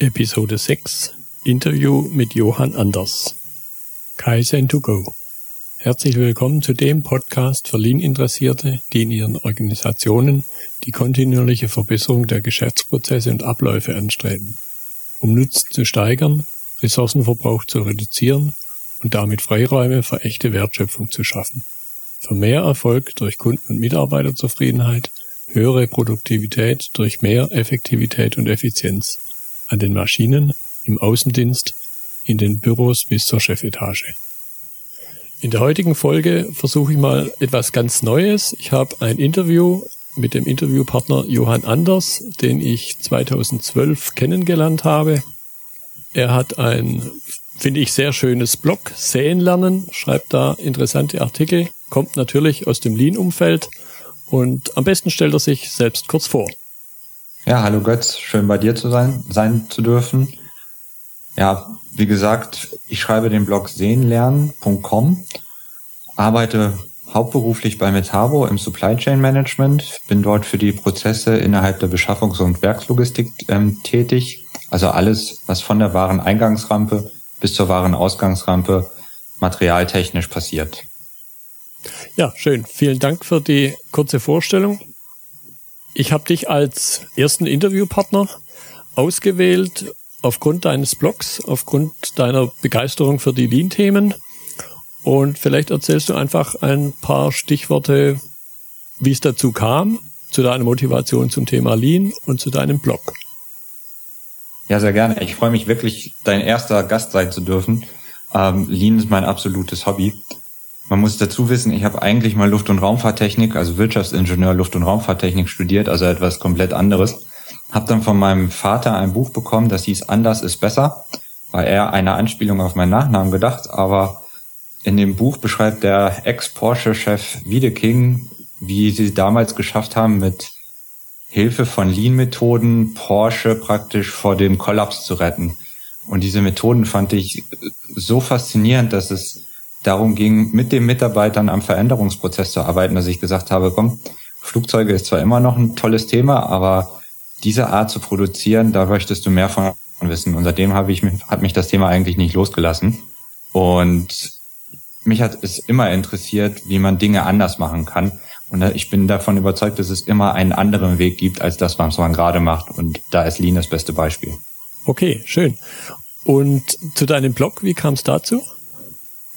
Episode 6 Interview mit Johann Anders. Kaizen to go. Herzlich willkommen zu dem Podcast für Lean-Interessierte, die in ihren Organisationen die kontinuierliche Verbesserung der Geschäftsprozesse und Abläufe anstreben, um Nutzen zu steigern, Ressourcenverbrauch zu reduzieren und damit Freiräume für echte Wertschöpfung zu schaffen. Für mehr Erfolg durch Kunden- und Mitarbeiterzufriedenheit, höhere Produktivität durch mehr Effektivität und Effizienz an den Maschinen, im Außendienst, in den Büros bis zur Chefetage. In der heutigen Folge versuche ich mal etwas ganz Neues. Ich habe ein Interview mit dem Interviewpartner Johann Anders, den ich 2012 kennengelernt habe. Er hat ein, finde ich, sehr schönes Blog, Säen lernen, schreibt da interessante Artikel, kommt natürlich aus dem Lean-Umfeld und am besten stellt er sich selbst kurz vor. Ja, hallo Götz, schön bei dir zu sein, sein zu dürfen. Ja, wie gesagt, ich schreibe den Blog sehenlernen.com, arbeite hauptberuflich bei Metabo im Supply Chain Management, bin dort für die Prozesse innerhalb der Beschaffungs- und Werkslogistik ähm, tätig, also alles, was von der Wareneingangsrampe bis zur Warenausgangsrampe materialtechnisch passiert. Ja, schön. Vielen Dank für die kurze Vorstellung. Ich habe dich als ersten Interviewpartner ausgewählt aufgrund deines Blogs, aufgrund deiner Begeisterung für die Lean-Themen. Und vielleicht erzählst du einfach ein paar Stichworte, wie es dazu kam, zu deiner Motivation zum Thema Lean und zu deinem Blog. Ja, sehr gerne. Ich freue mich wirklich, dein erster Gast sein zu dürfen. Ähm, Lean ist mein absolutes Hobby. Man muss dazu wissen, ich habe eigentlich mal Luft- und Raumfahrttechnik, also Wirtschaftsingenieur Luft- und Raumfahrttechnik studiert, also etwas komplett anderes. Hab dann von meinem Vater ein Buch bekommen, das hieß Anders ist besser, war eher eine Anspielung auf meinen Nachnamen gedacht, aber in dem Buch beschreibt der Ex-Porsche-Chef Wiedeking, wie sie damals geschafft haben, mit Hilfe von Lean-Methoden Porsche praktisch vor dem Kollaps zu retten. Und diese Methoden fand ich so faszinierend, dass es darum ging, mit den Mitarbeitern am Veränderungsprozess zu arbeiten, dass ich gesagt habe, komm, Flugzeuge ist zwar immer noch ein tolles Thema, aber diese Art zu produzieren, da möchtest du mehr von wissen. Und seitdem habe ich, hat mich das Thema eigentlich nicht losgelassen. Und mich hat es immer interessiert, wie man Dinge anders machen kann. Und ich bin davon überzeugt, dass es immer einen anderen Weg gibt, als das, was man gerade macht. Und da ist Lean das beste Beispiel. Okay, schön. Und zu deinem Blog, wie kam es dazu?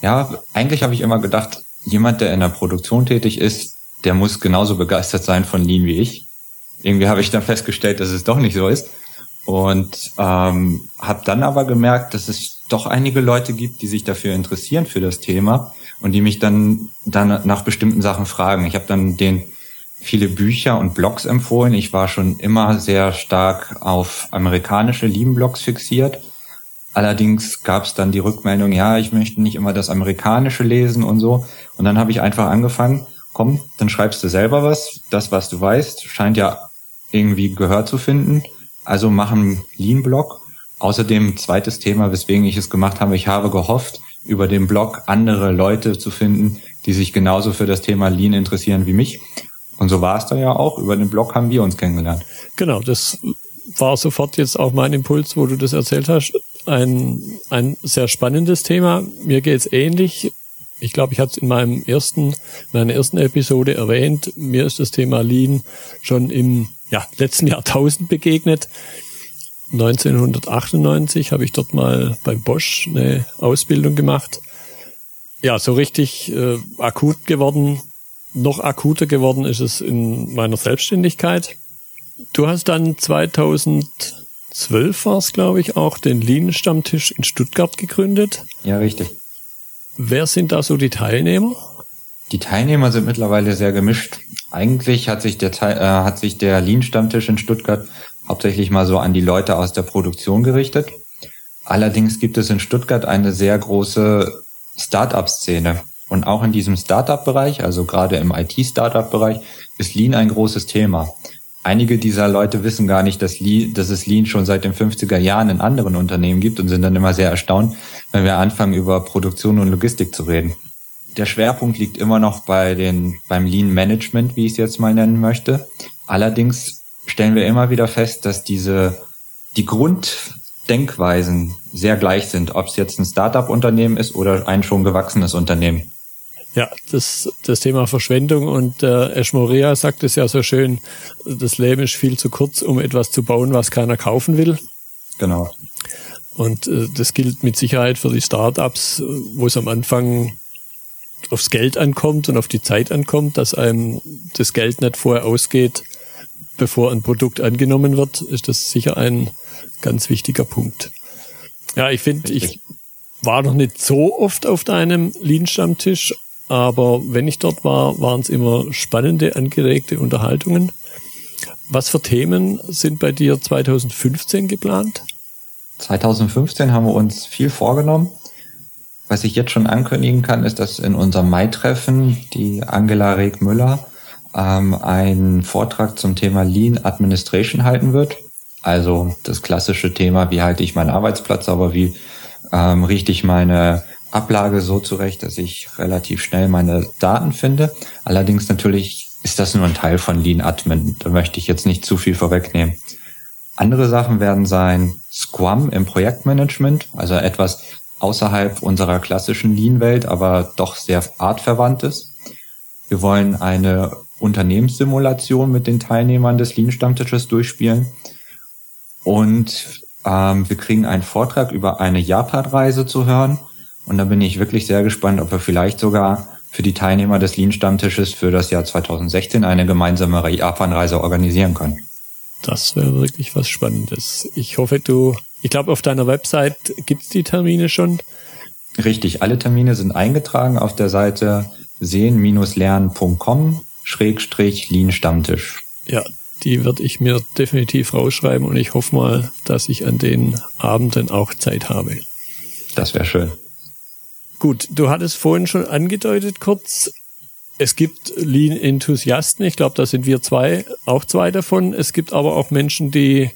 Ja, eigentlich habe ich immer gedacht, jemand, der in der Produktion tätig ist, der muss genauso begeistert sein von Lean wie ich. Irgendwie habe ich dann festgestellt, dass es doch nicht so ist. Und ähm, habe dann aber gemerkt, dass es doch einige Leute gibt, die sich dafür interessieren für das Thema und die mich dann dann nach bestimmten Sachen fragen. Ich habe dann den viele Bücher und Blogs empfohlen. Ich war schon immer sehr stark auf amerikanische Lean-Blogs fixiert Allerdings gab es dann die Rückmeldung, ja, ich möchte nicht immer das Amerikanische lesen und so. Und dann habe ich einfach angefangen, komm, dann schreibst du selber was. Das, was du weißt, scheint ja irgendwie Gehör zu finden. Also mach einen Lean-Blog. Außerdem zweites Thema, weswegen ich es gemacht habe, ich habe gehofft, über den Blog andere Leute zu finden, die sich genauso für das Thema Lean interessieren wie mich. Und so war es da ja auch. Über den Blog haben wir uns kennengelernt. Genau, das war sofort jetzt auch mein Impuls, wo du das erzählt hast ein, ein sehr spannendes Thema. Mir geht's ähnlich. Ich glaube, ich hatte es in meinem ersten, meiner ersten Episode erwähnt. Mir ist das Thema Lean schon im ja, letzten Jahrtausend begegnet. 1998 habe ich dort mal beim Bosch eine Ausbildung gemacht. Ja, so richtig äh, akut geworden, noch akuter geworden ist es in meiner Selbstständigkeit. Du hast dann 2000 zwölf war es, glaube ich, auch den Lean-Stammtisch in Stuttgart gegründet. Ja, richtig. Wer sind da so die Teilnehmer? Die Teilnehmer sind mittlerweile sehr gemischt. Eigentlich hat sich der, äh, hat sich der Lean-Stammtisch in Stuttgart hauptsächlich mal so an die Leute aus der Produktion gerichtet. Allerdings gibt es in Stuttgart eine sehr große Start-up-Szene. Und auch in diesem Start-up-Bereich, also gerade im IT-Start-up-Bereich, ist Lean ein großes Thema einige dieser Leute wissen gar nicht, dass, Lean, dass es Lean schon seit den 50er Jahren in anderen Unternehmen gibt und sind dann immer sehr erstaunt, wenn wir anfangen, über Produktion und Logistik zu reden. Der Schwerpunkt liegt immer noch bei den, beim Lean Management, wie ich es jetzt mal nennen möchte. Allerdings stellen wir immer wieder fest, dass diese, die Grund, Denkweisen sehr gleich sind, ob es jetzt ein Startup-Unternehmen ist oder ein schon gewachsenes Unternehmen. Ja, das, das Thema Verschwendung und äh, Eschmorea sagt es ja so schön, das Leben ist viel zu kurz, um etwas zu bauen, was keiner kaufen will. Genau. Und äh, das gilt mit Sicherheit für die Startups, wo es am Anfang aufs Geld ankommt und auf die Zeit ankommt, dass einem das Geld nicht vorher ausgeht, bevor ein Produkt angenommen wird, ist das sicher ein ganz wichtiger Punkt. Ja, ich finde, ich war noch nicht so oft auf deinem Lean-Stammtisch, aber wenn ich dort war, waren es immer spannende, angeregte Unterhaltungen. Was für Themen sind bei dir 2015 geplant? 2015 haben wir uns viel vorgenommen. Was ich jetzt schon ankündigen kann, ist, dass in unserem Mai-Treffen die Angela Reg-Müller ähm, einen Vortrag zum Thema Lean Administration halten wird. Also das klassische Thema, wie halte ich meinen Arbeitsplatz, aber wie ähm, richte ich meine Ablage so zurecht, dass ich relativ schnell meine Daten finde. Allerdings natürlich ist das nur ein Teil von Lean Admin. Da möchte ich jetzt nicht zu viel vorwegnehmen. Andere Sachen werden sein Scrum im Projektmanagement, also etwas außerhalb unserer klassischen Lean-Welt, aber doch sehr artverwandtes. Wir wollen eine Unternehmenssimulation mit den Teilnehmern des Lean-Stammtisches durchspielen. Und ähm, wir kriegen einen Vortrag über eine Japan-Reise zu hören und da bin ich wirklich sehr gespannt, ob wir vielleicht sogar für die Teilnehmer des Lean-Stammtisches für das Jahr 2016 eine gemeinsame Japan-Reise organisieren können. Das wäre wirklich was Spannendes. Ich hoffe, du, ich glaube, auf deiner Website gibt's die Termine schon. Richtig, alle Termine sind eingetragen auf der Seite sehen-lernen.com Schrägstrich Lean Stammtisch. Ja, die werde ich mir definitiv rausschreiben und ich hoffe mal, dass ich an den Abenden auch Zeit habe. Das wäre schön. Gut, du hattest vorhin schon angedeutet kurz, es gibt Lean-Enthusiasten, ich glaube, da sind wir zwei, auch zwei davon. Es gibt aber auch Menschen, die,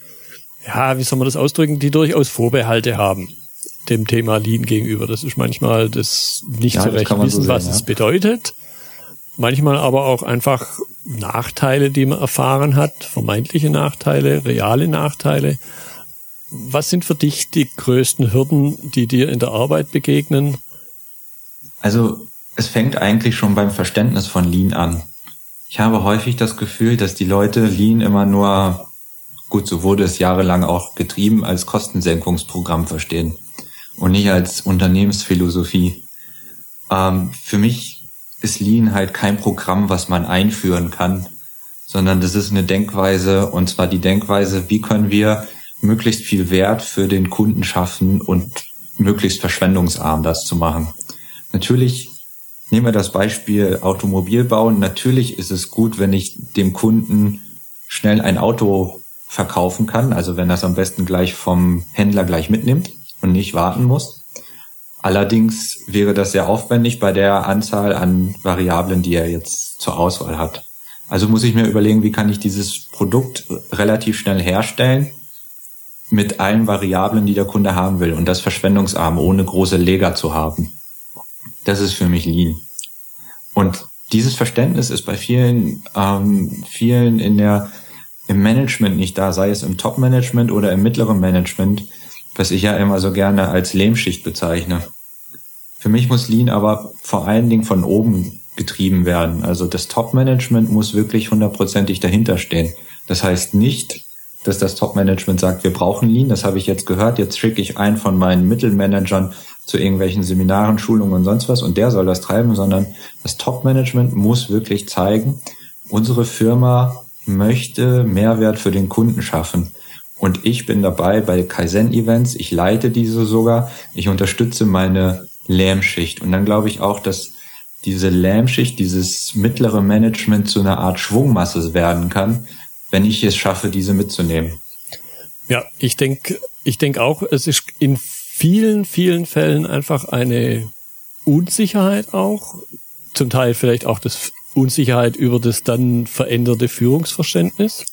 ja, wie soll man das ausdrücken, die durchaus Vorbehalte haben dem Thema Lean gegenüber. Das ist manchmal das nicht ja, so recht wissen, so sehen, was ja. es bedeutet. Manchmal aber auch einfach Nachteile, die man erfahren hat, vermeintliche Nachteile, reale Nachteile. Was sind für dich die größten Hürden, die dir in der Arbeit begegnen? Also es fängt eigentlich schon beim Verständnis von Lean an. Ich habe häufig das Gefühl, dass die Leute Lean immer nur, gut, so wurde es jahrelang auch getrieben, als Kostensenkungsprogramm verstehen und nicht als Unternehmensphilosophie. Ähm, für mich ist Lean halt kein Programm, was man einführen kann, sondern das ist eine Denkweise und zwar die Denkweise, wie können wir möglichst viel Wert für den Kunden schaffen und möglichst verschwendungsarm das zu machen. Natürlich nehmen wir das Beispiel Automobilbau. Natürlich ist es gut, wenn ich dem Kunden schnell ein Auto verkaufen kann, also wenn das am besten gleich vom Händler gleich mitnimmt und nicht warten muss. Allerdings wäre das sehr aufwendig bei der Anzahl an Variablen, die er jetzt zur Auswahl hat. Also muss ich mir überlegen, wie kann ich dieses Produkt relativ schnell herstellen mit allen Variablen, die der Kunde haben will und das verschwendungsarm, ohne große Leger zu haben. Das ist für mich Lean. Und dieses Verständnis ist bei vielen, ähm, vielen in der, im Management nicht da, sei es im Top-Management oder im mittleren Management, was ich ja immer so gerne als Lehmschicht bezeichne. Für mich muss Lean aber vor allen Dingen von oben getrieben werden. Also das Top-Management muss wirklich hundertprozentig dahinter stehen. Das heißt nicht, dass das Top-Management sagt, wir brauchen Lean, das habe ich jetzt gehört, jetzt schicke ich einen von meinen Mittelmanagern zu irgendwelchen Seminaren, Schulungen und sonst was und der soll das treiben, sondern das Top-Management muss wirklich zeigen, unsere Firma möchte Mehrwert für den Kunden schaffen. Und ich bin dabei bei Kaizen-Events, ich leite diese sogar, ich unterstütze meine Lähmschicht. Und dann glaube ich auch, dass diese Lähmschicht, dieses mittlere Management zu einer Art Schwungmasse werden kann, wenn ich es schaffe, diese mitzunehmen. Ja, ich denke, ich denke auch, es ist in vielen, vielen Fällen einfach eine Unsicherheit auch, zum Teil vielleicht auch das Unsicherheit über das dann veränderte Führungsverständnis.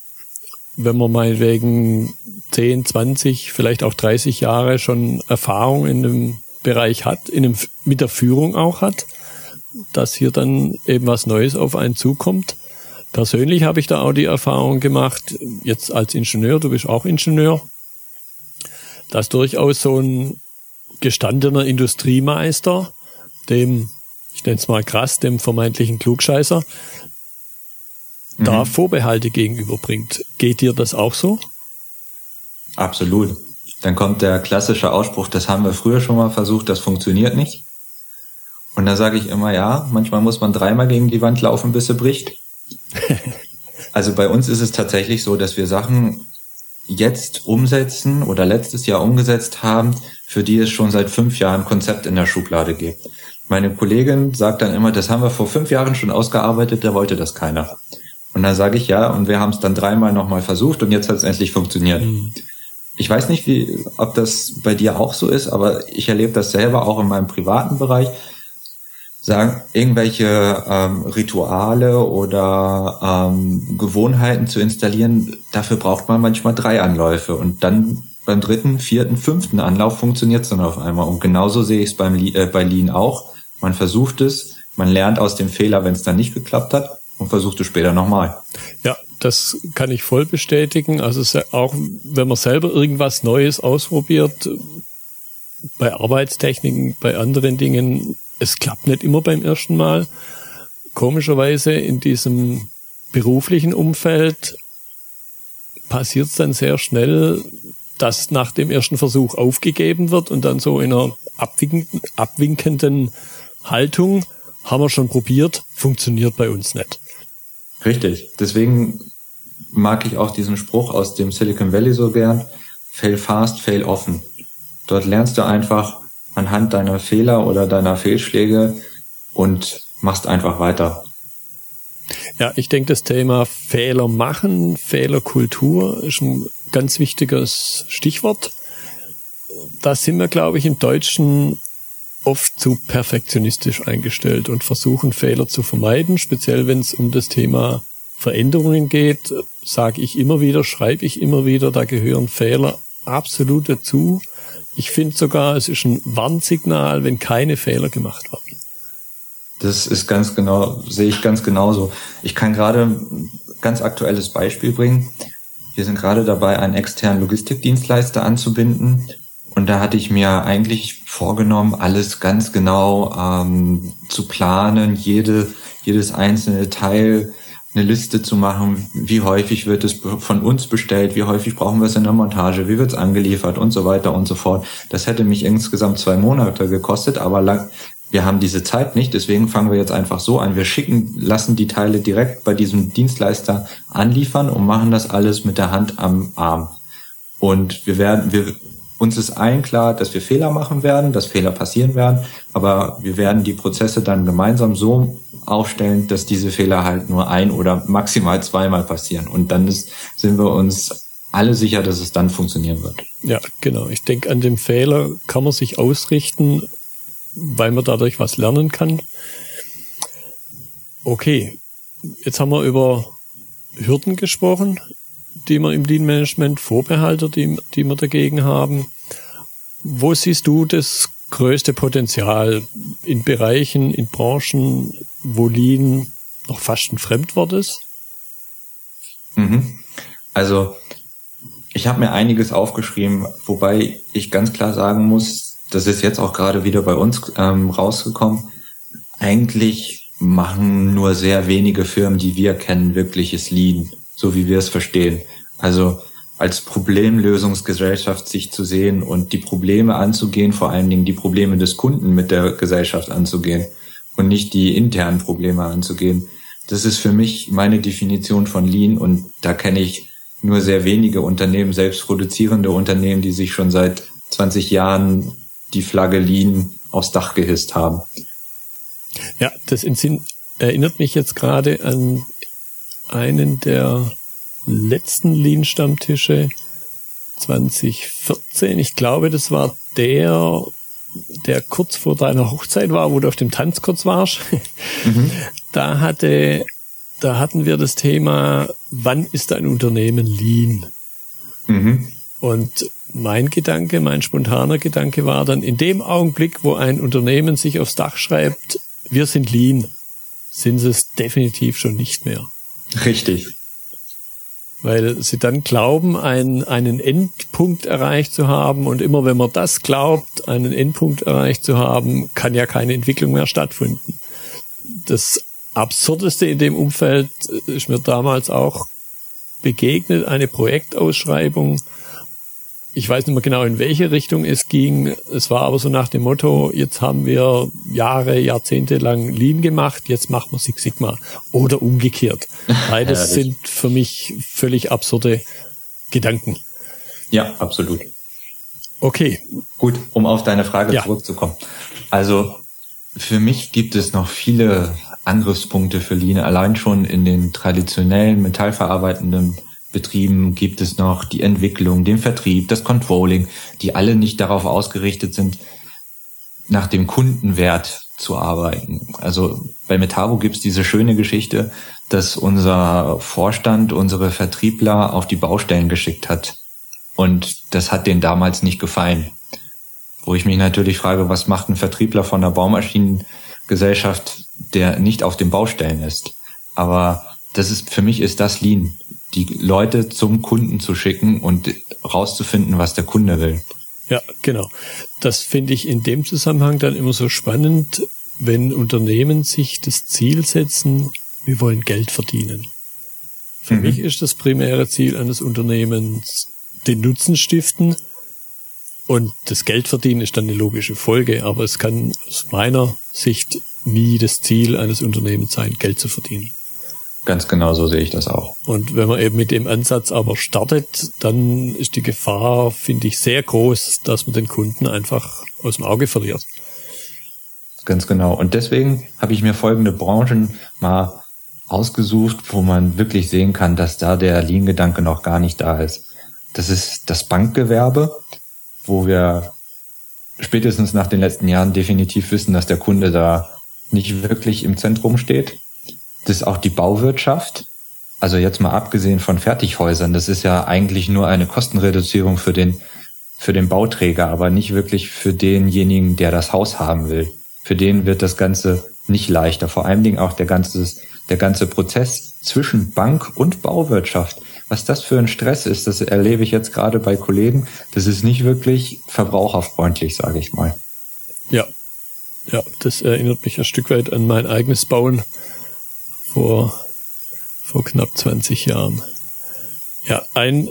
Wenn man meinetwegen 10, 20, vielleicht auch 30 Jahre schon Erfahrung in dem Bereich hat, in dem, mit der Führung auch hat, dass hier dann eben was Neues auf einen zukommt. Persönlich habe ich da auch die Erfahrung gemacht, jetzt als Ingenieur, du bist auch Ingenieur, dass durchaus so ein gestandener Industriemeister, dem, ich nenne es mal krass, dem vermeintlichen Klugscheißer, mhm. da Vorbehalte gegenüberbringt. Geht dir das auch so? Absolut. Dann kommt der klassische Ausspruch, das haben wir früher schon mal versucht, das funktioniert nicht. Und da sage ich immer, ja, manchmal muss man dreimal gegen die Wand laufen, bis sie bricht. also bei uns ist es tatsächlich so, dass wir Sachen jetzt umsetzen oder letztes Jahr umgesetzt haben, für die es schon seit fünf Jahren Konzept in der Schublade gibt. Meine Kollegin sagt dann immer, das haben wir vor fünf Jahren schon ausgearbeitet, da wollte das keiner. Und dann sage ich ja, und wir haben es dann dreimal nochmal versucht und jetzt hat es endlich funktioniert. Mhm. Ich weiß nicht, wie, ob das bei dir auch so ist, aber ich erlebe das selber auch in meinem privaten Bereich sagen, irgendwelche ähm, Rituale oder ähm, Gewohnheiten zu installieren, dafür braucht man manchmal drei Anläufe und dann beim dritten, vierten, fünften Anlauf funktioniert es dann auf einmal. Und genauso sehe ich es beim äh, bei Lean auch. Man versucht es, man lernt aus dem Fehler, wenn es dann nicht geklappt hat und versucht es später nochmal. Ja, das kann ich voll bestätigen. Also auch wenn man selber irgendwas Neues ausprobiert, bei Arbeitstechniken, bei anderen Dingen, es klappt nicht immer beim ersten Mal. Komischerweise in diesem beruflichen Umfeld passiert es dann sehr schnell, dass nach dem ersten Versuch aufgegeben wird und dann so in einer abwinkenden, abwinkenden Haltung haben wir schon probiert, funktioniert bei uns nicht. Richtig. Deswegen mag ich auch diesen Spruch aus dem Silicon Valley so gern. Fail fast, fail offen. Dort lernst du einfach, anhand deiner Fehler oder deiner Fehlschläge und machst einfach weiter. Ja, ich denke, das Thema Fehler machen, Fehlerkultur ist ein ganz wichtiges Stichwort. Da sind wir, glaube ich, im Deutschen oft zu perfektionistisch eingestellt und versuchen Fehler zu vermeiden, speziell wenn es um das Thema Veränderungen geht, sage ich immer wieder, schreibe ich immer wieder, da gehören Fehler absolut dazu. Ich finde sogar, es ist ein Warnsignal, wenn keine Fehler gemacht werden. Das ist ganz genau, sehe ich ganz genauso. Ich kann gerade ein ganz aktuelles Beispiel bringen. Wir sind gerade dabei, einen externen Logistikdienstleister anzubinden. Und da hatte ich mir eigentlich vorgenommen, alles ganz genau ähm, zu planen, jede, jedes einzelne Teil eine Liste zu machen, wie häufig wird es von uns bestellt, wie häufig brauchen wir es in der Montage, wie wird es angeliefert und so weiter und so fort. Das hätte mich insgesamt zwei Monate gekostet, aber lang, wir haben diese Zeit nicht, deswegen fangen wir jetzt einfach so an. Wir schicken, lassen die Teile direkt bei diesem Dienstleister anliefern und machen das alles mit der Hand am Arm. Und wir werden, wir, uns ist allen klar, dass wir Fehler machen werden, dass Fehler passieren werden, aber wir werden die Prozesse dann gemeinsam so aufstellen, dass diese Fehler halt nur ein oder maximal zweimal passieren. Und dann ist, sind wir uns alle sicher, dass es dann funktionieren wird. Ja, genau. Ich denke, an dem Fehler kann man sich ausrichten, weil man dadurch was lernen kann. Okay, jetzt haben wir über Hürden gesprochen, die wir im Lean Management, Vorbehalte, die, die wir dagegen haben. Wo siehst du das größte Potenzial in Bereichen, in Branchen, wo Lean noch fast ein Fremdwort ist? Mhm. Also ich habe mir einiges aufgeschrieben, wobei ich ganz klar sagen muss, das ist jetzt auch gerade wieder bei uns ähm, rausgekommen. Eigentlich machen nur sehr wenige Firmen, die wir kennen, wirkliches Lean, so wie wir es verstehen. Also als Problemlösungsgesellschaft sich zu sehen und die Probleme anzugehen, vor allen Dingen die Probleme des Kunden mit der Gesellschaft anzugehen und nicht die internen Probleme anzugehen. Das ist für mich meine Definition von Lean und da kenne ich nur sehr wenige Unternehmen, selbst produzierende Unternehmen, die sich schon seit 20 Jahren die Flagge Lean aufs Dach gehisst haben. Ja, das erinnert mich jetzt gerade an einen der letzten Lean-Stammtische 2014. Ich glaube, das war der, der kurz vor deiner Hochzeit war, wo du auf dem Tanz kurz warst. Mhm. Da hatte, da hatten wir das Thema, wann ist ein Unternehmen Lean? Mhm. Und mein Gedanke, mein spontaner Gedanke war dann, in dem Augenblick, wo ein Unternehmen sich aufs Dach schreibt, wir sind Lean, sind sie es definitiv schon nicht mehr. Richtig. Weil sie dann glauben, einen, einen Endpunkt erreicht zu haben. Und immer wenn man das glaubt, einen Endpunkt erreicht zu haben, kann ja keine Entwicklung mehr stattfinden. Das Absurdeste in dem Umfeld ist mir damals auch begegnet, eine Projektausschreibung, ich weiß nicht mehr genau, in welche Richtung es ging. Es war aber so nach dem Motto, jetzt haben wir Jahre, Jahrzehnte lang Lean gemacht, jetzt machen wir Six Sigma. Oder umgekehrt. Beides sind für mich völlig absurde Gedanken. Ja, absolut. Okay. Gut, um auf deine Frage ja. zurückzukommen. Also für mich gibt es noch viele Angriffspunkte für Lean, allein schon in den traditionellen metallverarbeitenden Betrieben gibt es noch die Entwicklung, den Vertrieb, das Controlling, die alle nicht darauf ausgerichtet sind, nach dem Kundenwert zu arbeiten. Also bei Metabo gibt es diese schöne Geschichte, dass unser Vorstand unsere Vertriebler auf die Baustellen geschickt hat. Und das hat denen damals nicht gefallen. Wo ich mich natürlich frage, was macht ein Vertriebler von einer Baumaschinengesellschaft, der nicht auf den Baustellen ist? Aber das ist, für mich ist das Lean die Leute zum Kunden zu schicken und rauszufinden, was der Kunde will. Ja, genau. Das finde ich in dem Zusammenhang dann immer so spannend, wenn Unternehmen sich das Ziel setzen, wir wollen Geld verdienen. Für mhm. mich ist das primäre Ziel eines Unternehmens den Nutzen stiften und das Geld verdienen ist dann eine logische Folge, aber es kann aus meiner Sicht nie das Ziel eines Unternehmens sein, Geld zu verdienen. Ganz genau so sehe ich das auch. Und wenn man eben mit dem Ansatz aber startet, dann ist die Gefahr, finde ich, sehr groß, dass man den Kunden einfach aus dem Auge verliert. Ganz genau. Und deswegen habe ich mir folgende Branchen mal ausgesucht, wo man wirklich sehen kann, dass da der Lean-Gedanke noch gar nicht da ist. Das ist das Bankgewerbe, wo wir spätestens nach den letzten Jahren definitiv wissen, dass der Kunde da nicht wirklich im Zentrum steht das ist auch die Bauwirtschaft. Also jetzt mal abgesehen von Fertighäusern, das ist ja eigentlich nur eine Kostenreduzierung für den, für den Bauträger, aber nicht wirklich für denjenigen, der das Haus haben will. Für den wird das Ganze nicht leichter. Vor allen Dingen auch der ganze, der ganze Prozess zwischen Bank und Bauwirtschaft. Was das für ein Stress ist, das erlebe ich jetzt gerade bei Kollegen. Das ist nicht wirklich verbraucherfreundlich, sage ich mal. Ja, ja, das erinnert mich ein Stück weit an mein eigenes Bauen vor, vor knapp 20 Jahren. Ja, ein,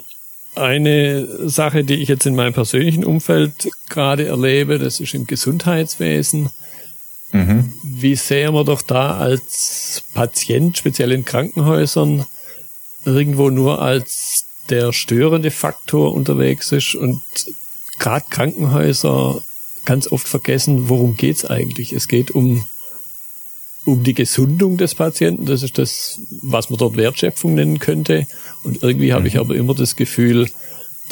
eine Sache, die ich jetzt in meinem persönlichen Umfeld gerade erlebe, das ist im Gesundheitswesen. Mhm. Wie sehr man doch da als Patient, speziell in Krankenhäusern, irgendwo nur als der störende Faktor unterwegs ist und gerade Krankenhäuser ganz oft vergessen, worum geht's eigentlich? Es geht um um die Gesundung des Patienten. Das ist das, was man dort Wertschöpfung nennen könnte. Und irgendwie habe ich mhm. aber immer das Gefühl,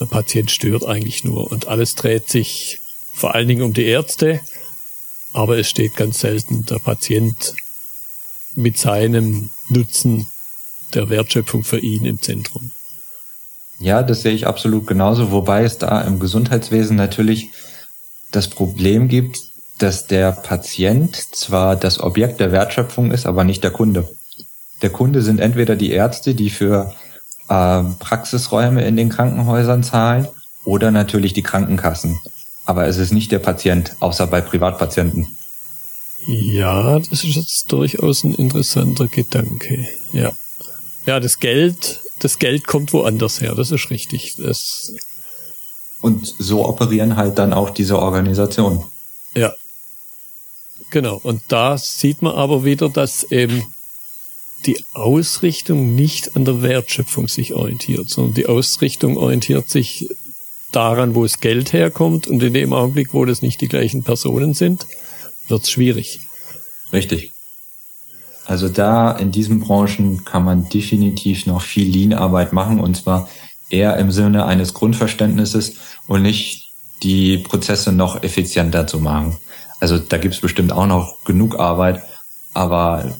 der Patient stört eigentlich nur und alles dreht sich vor allen Dingen um die Ärzte, aber es steht ganz selten der Patient mit seinem Nutzen der Wertschöpfung für ihn im Zentrum. Ja, das sehe ich absolut genauso, wobei es da im Gesundheitswesen natürlich das Problem gibt, dass der Patient zwar das Objekt der Wertschöpfung ist, aber nicht der Kunde. Der Kunde sind entweder die Ärzte, die für äh, Praxisräume in den Krankenhäusern zahlen, oder natürlich die Krankenkassen. Aber es ist nicht der Patient, außer bei Privatpatienten. Ja, das ist jetzt durchaus ein interessanter Gedanke. Ja. Ja, das Geld, das Geld kommt woanders her, das ist richtig. Das und so operieren halt dann auch diese Organisationen. Ja, Genau, und da sieht man aber wieder, dass eben die Ausrichtung nicht an der Wertschöpfung sich orientiert, sondern die Ausrichtung orientiert sich daran, wo das Geld herkommt und in dem Augenblick, wo das nicht die gleichen Personen sind, wird es schwierig. Richtig. Also da in diesen Branchen kann man definitiv noch viel Lean-Arbeit machen und zwar eher im Sinne eines Grundverständnisses und nicht die Prozesse noch effizienter zu machen. Also da gibt's bestimmt auch noch genug Arbeit, aber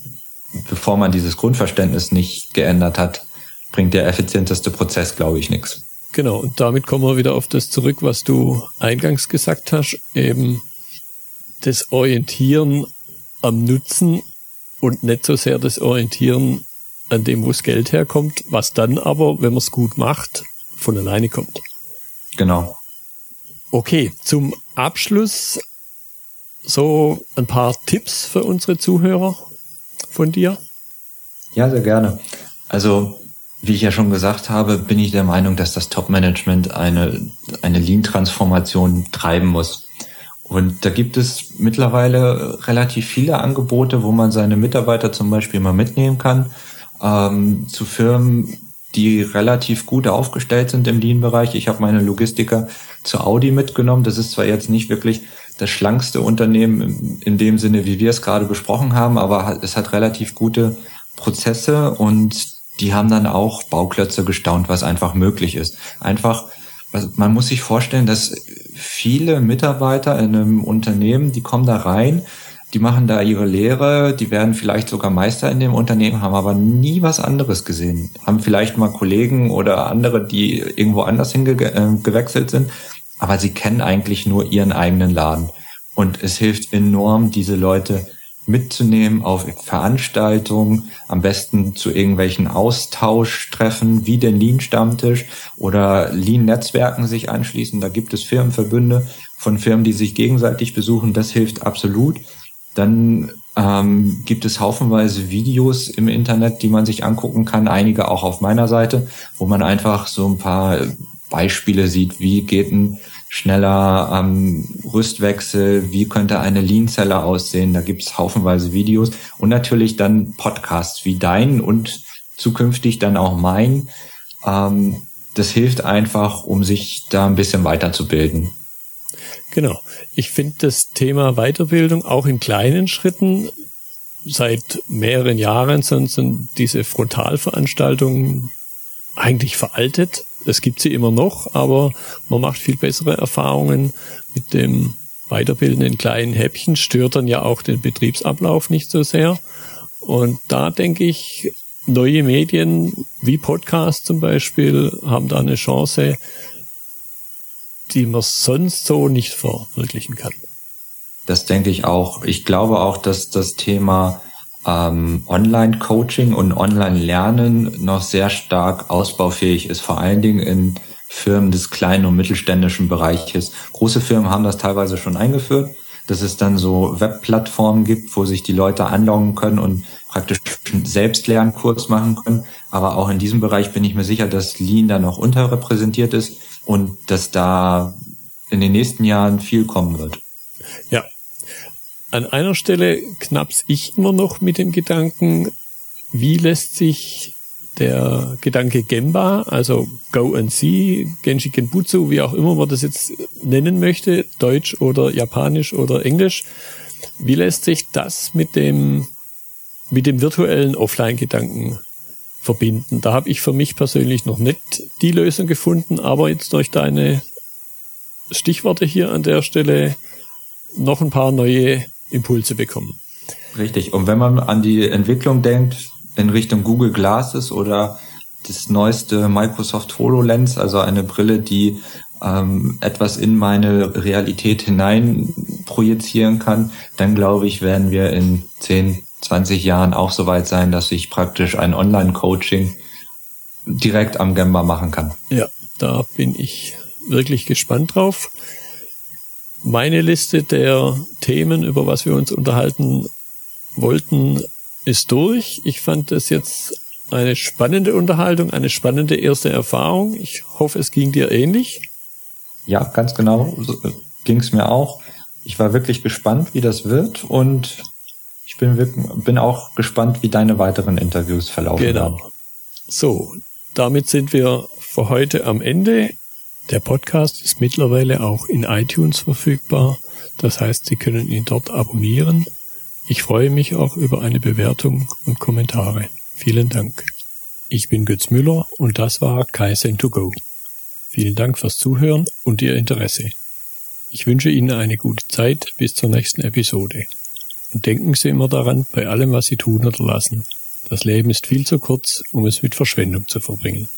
bevor man dieses Grundverständnis nicht geändert hat, bringt der effizienteste Prozess, glaube ich, nichts. Genau, und damit kommen wir wieder auf das zurück, was du eingangs gesagt hast, eben das Orientieren am Nutzen und nicht so sehr das Orientieren an dem, wo das Geld herkommt, was dann aber, wenn man es gut macht, von alleine kommt. Genau. Okay, zum Abschluss so ein paar Tipps für unsere Zuhörer von dir. Ja, sehr gerne. Also, wie ich ja schon gesagt habe, bin ich der Meinung, dass das Top-Management eine, eine Lean-Transformation treiben muss. Und da gibt es mittlerweile relativ viele Angebote, wo man seine Mitarbeiter zum Beispiel mal mitnehmen kann ähm, zu Firmen, die relativ gut aufgestellt sind im Lean-Bereich. Ich habe meine Logistiker zu Audi mitgenommen. Das ist zwar jetzt nicht wirklich das schlankste Unternehmen in dem Sinne, wie wir es gerade besprochen haben, aber es hat relativ gute Prozesse und die haben dann auch Bauklötze gestaunt, was einfach möglich ist. Einfach, man muss sich vorstellen, dass viele Mitarbeiter in einem Unternehmen, die kommen da rein, die machen da ihre Lehre, die werden vielleicht sogar Meister in dem Unternehmen, haben aber nie was anderes gesehen. Haben vielleicht mal Kollegen oder andere, die irgendwo anders hingewechselt äh, sind, aber sie kennen eigentlich nur ihren eigenen Laden. Und es hilft enorm, diese Leute mitzunehmen auf Veranstaltungen, am besten zu irgendwelchen Austauschtreffen wie den Lean-Stammtisch oder Lean-Netzwerken sich anschließen. Da gibt es Firmenverbünde von Firmen, die sich gegenseitig besuchen. Das hilft absolut. Dann ähm, gibt es haufenweise Videos im Internet, die man sich angucken kann, einige auch auf meiner Seite, wo man einfach so ein paar Beispiele sieht, wie geht ein schneller ähm, Rüstwechsel, wie könnte eine Lean-Zelle aussehen, da gibt es haufenweise Videos und natürlich dann Podcasts wie dein und zukünftig dann auch mein. Ähm, das hilft einfach, um sich da ein bisschen weiterzubilden. Genau. Ich finde das Thema Weiterbildung auch in kleinen Schritten seit mehreren Jahren sind, sind diese Frontalveranstaltungen eigentlich veraltet. Es gibt sie immer noch, aber man macht viel bessere Erfahrungen mit dem Weiterbilden in kleinen Häppchen, stört dann ja auch den Betriebsablauf nicht so sehr. Und da denke ich, neue Medien wie Podcast zum Beispiel haben da eine Chance, die man sonst so nicht verwirklichen kann. Das denke ich auch. Ich glaube auch, dass das Thema ähm, Online-Coaching und Online-Lernen noch sehr stark ausbaufähig ist, vor allen Dingen in Firmen des kleinen und mittelständischen Bereiches. Große Firmen haben das teilweise schon eingeführt, dass es dann so Webplattformen gibt, wo sich die Leute anloggen können und praktisch selbst Lernkurs machen können. Aber auch in diesem Bereich bin ich mir sicher, dass Lean da noch unterrepräsentiert ist und dass da in den nächsten Jahren viel kommen wird. Ja. An einer Stelle knapp's ich immer noch mit dem Gedanken, wie lässt sich der Gedanke Gemba, also Go and See, Genji Genbutsu, wie auch immer man das jetzt nennen möchte, Deutsch oder Japanisch oder Englisch, wie lässt sich das mit dem, mit dem virtuellen Offline-Gedanken verbinden. Da habe ich für mich persönlich noch nicht die Lösung gefunden, aber jetzt durch deine Stichworte hier an der Stelle noch ein paar neue Impulse bekommen. Richtig. Und wenn man an die Entwicklung denkt in Richtung Google Glasses oder das neueste Microsoft HoloLens, also eine Brille, die ähm, etwas in meine Realität hinein projizieren kann, dann glaube ich, werden wir in 10, 20 Jahren auch so weit sein, dass ich praktisch ein Online-Coaching direkt am Gemba machen kann. Ja, da bin ich wirklich gespannt drauf. Meine Liste der Themen, über was wir uns unterhalten wollten, ist durch. Ich fand es jetzt eine spannende Unterhaltung, eine spannende erste Erfahrung. Ich hoffe, es ging dir ähnlich. Ja, ganz genau. So äh, ging es mir auch. Ich war wirklich gespannt, wie das wird und ich bin, bin auch gespannt, wie deine weiteren Interviews verlaufen genau. werden. So, damit sind wir für heute am Ende. Der Podcast ist mittlerweile auch in iTunes verfügbar. Das heißt, Sie können ihn dort abonnieren. Ich freue mich auch über eine Bewertung und Kommentare. Vielen Dank. Ich bin Götz Müller und das war Kaizen2Go. Vielen Dank fürs Zuhören und Ihr Interesse. Ich wünsche Ihnen eine gute Zeit bis zur nächsten Episode. Und denken Sie immer daran, bei allem, was Sie tun oder lassen. Das Leben ist viel zu kurz, um es mit Verschwendung zu verbringen.